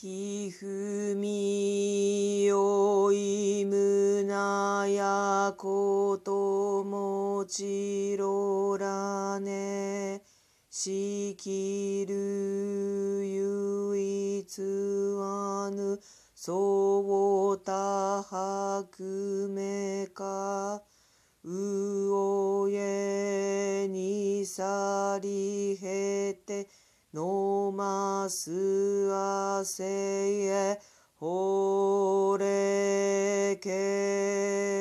ひふみよいむなやこともちろらね。しきるゆいつわぬ。そうたはくめか。うおえにさりへて。のますあせえほれけ。